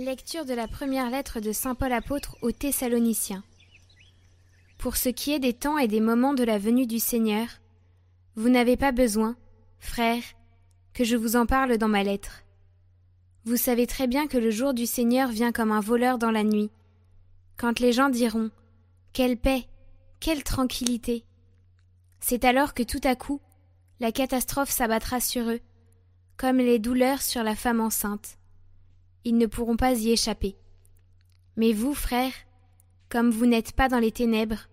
Lecture de la première lettre de Saint Paul apôtre aux Thessaloniciens. Pour ce qui est des temps et des moments de la venue du Seigneur, vous n'avez pas besoin, frères, que je vous en parle dans ma lettre. Vous savez très bien que le jour du Seigneur vient comme un voleur dans la nuit, quand les gens diront Quelle paix, quelle tranquillité. C'est alors que tout à coup la catastrophe s'abattra sur eux, comme les douleurs sur la femme enceinte ils ne pourront pas y échapper. Mais vous, frères, comme vous n'êtes pas dans les ténèbres,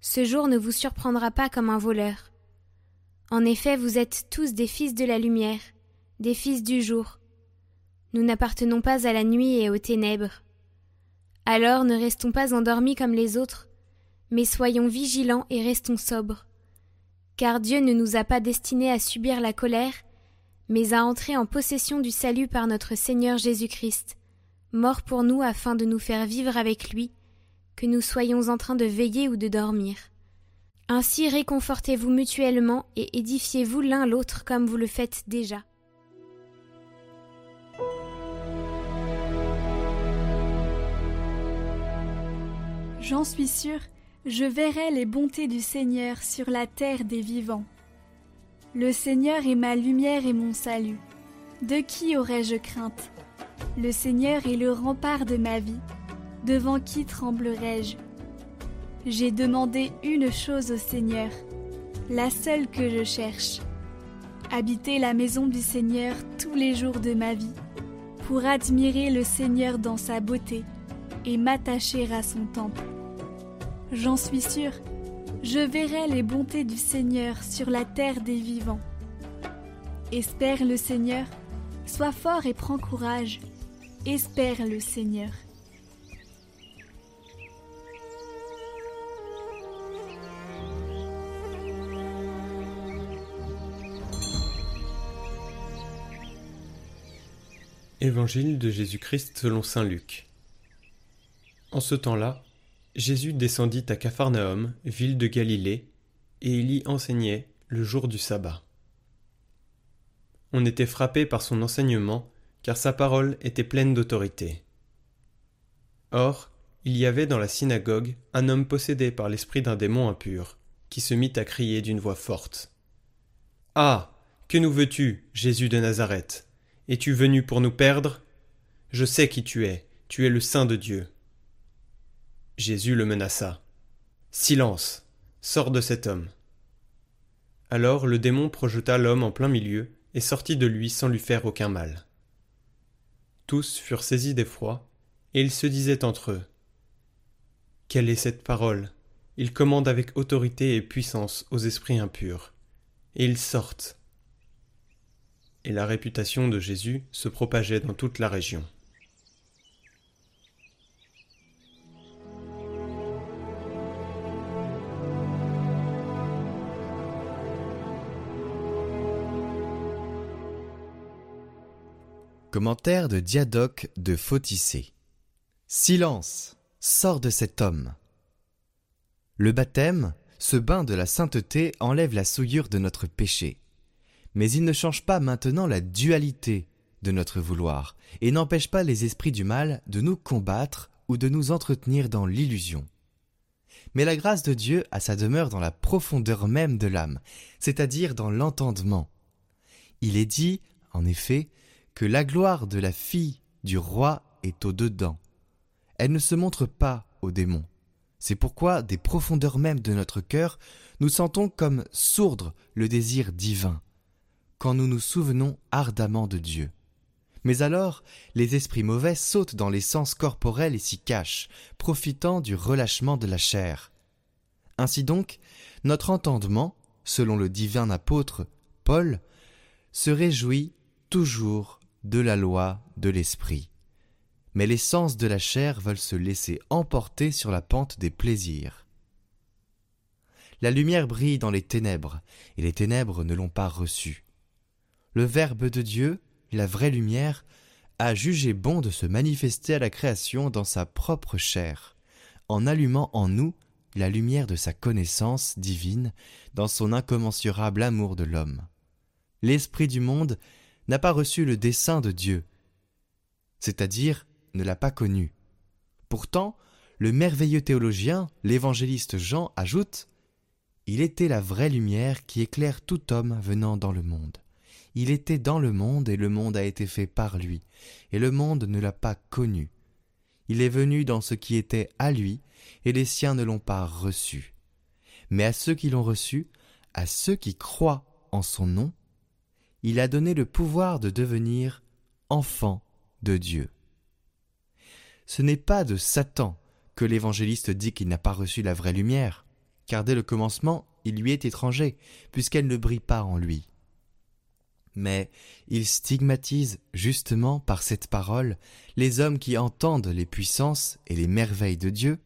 ce jour ne vous surprendra pas comme un voleur. En effet, vous êtes tous des fils de la lumière, des fils du jour. Nous n'appartenons pas à la nuit et aux ténèbres. Alors ne restons pas endormis comme les autres, mais soyons vigilants et restons sobres. Car Dieu ne nous a pas destinés à subir la colère, mais à entrer en possession du salut par notre Seigneur Jésus-Christ, mort pour nous afin de nous faire vivre avec lui, que nous soyons en train de veiller ou de dormir. Ainsi réconfortez-vous mutuellement et édifiez-vous l'un l'autre comme vous le faites déjà. J'en suis sûr, je verrai les bontés du Seigneur sur la terre des vivants. Le Seigneur est ma lumière et mon salut. De qui aurais-je crainte? Le Seigneur est le rempart de ma vie. Devant qui tremblerais-je J'ai demandé une chose au Seigneur, la seule que je cherche. Habiter la maison du Seigneur tous les jours de ma vie, pour admirer le Seigneur dans sa beauté et m'attacher à son temple. J'en suis sûre, je verrai les bontés du Seigneur sur la terre des vivants. Espère le Seigneur, sois fort et prends courage. Espère le Seigneur. Évangile de Jésus-Christ selon Saint Luc. En ce temps-là, Jésus descendit à Capharnaüm, ville de Galilée, et il y enseignait le jour du sabbat. On était frappé par son enseignement, car sa parole était pleine d'autorité. Or, il y avait dans la synagogue un homme possédé par l'esprit d'un démon impur, qui se mit à crier d'une voix forte. Ah. Que nous veux tu, Jésus de Nazareth? Es tu venu pour nous perdre? Je sais qui tu es, tu es le Saint de Dieu. Jésus le menaça. Silence. Sors de cet homme. Alors le démon projeta l'homme en plein milieu et sortit de lui sans lui faire aucun mal. Tous furent saisis d'effroi, et ils se disaient entre eux. Quelle est cette parole? Il commande avec autorité et puissance aux esprits impurs, et ils sortent. Et la réputation de Jésus se propageait dans toute la région. Commentaire de Diadoque de Photicée. Silence Sors de cet homme Le baptême, ce bain de la sainteté, enlève la souillure de notre péché. Mais il ne change pas maintenant la dualité de notre vouloir, et n'empêche pas les esprits du mal de nous combattre ou de nous entretenir dans l'illusion. Mais la grâce de Dieu a sa demeure dans la profondeur même de l'âme, c'est-à-dire dans l'entendement. Il est dit, en effet, que la gloire de la fille du roi est au-dedans. Elle ne se montre pas aux démons. C'est pourquoi, des profondeurs mêmes de notre cœur, nous sentons comme sourdre le désir divin, quand nous nous souvenons ardemment de Dieu. Mais alors, les esprits mauvais sautent dans les sens corporels et s'y cachent, profitant du relâchement de la chair. Ainsi donc, notre entendement, selon le divin apôtre Paul, se réjouit toujours de la loi de l'esprit. mais les sens de la chair veulent se laisser emporter sur la pente des plaisirs. La lumière brille dans les ténèbres, et les ténèbres ne l'ont pas reçue. Le Verbe de Dieu, la vraie lumière, a jugé bon de se manifester à la création dans sa propre chair, en allumant en nous la lumière de sa connaissance divine dans son incommensurable amour de l'homme. L'esprit du monde n'a pas reçu le dessein de Dieu, c'est-à-dire ne l'a pas connu. Pourtant, le merveilleux théologien, l'évangéliste Jean, ajoute Il était la vraie lumière qui éclaire tout homme venant dans le monde. Il était dans le monde et le monde a été fait par lui, et le monde ne l'a pas connu. Il est venu dans ce qui était à lui, et les siens ne l'ont pas reçu. Mais à ceux qui l'ont reçu, à ceux qui croient en son nom, il a donné le pouvoir de devenir enfants de Dieu. Ce n'est pas de Satan que l'évangéliste dit qu'il n'a pas reçu la vraie lumière, car dès le commencement il lui est étranger, puisqu'elle ne brille pas en lui. Mais il stigmatise justement par cette parole les hommes qui entendent les puissances et les merveilles de Dieu,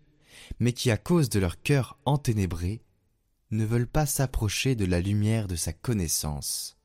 mais qui, à cause de leur cœur enténébré, ne veulent pas s'approcher de la lumière de sa connaissance.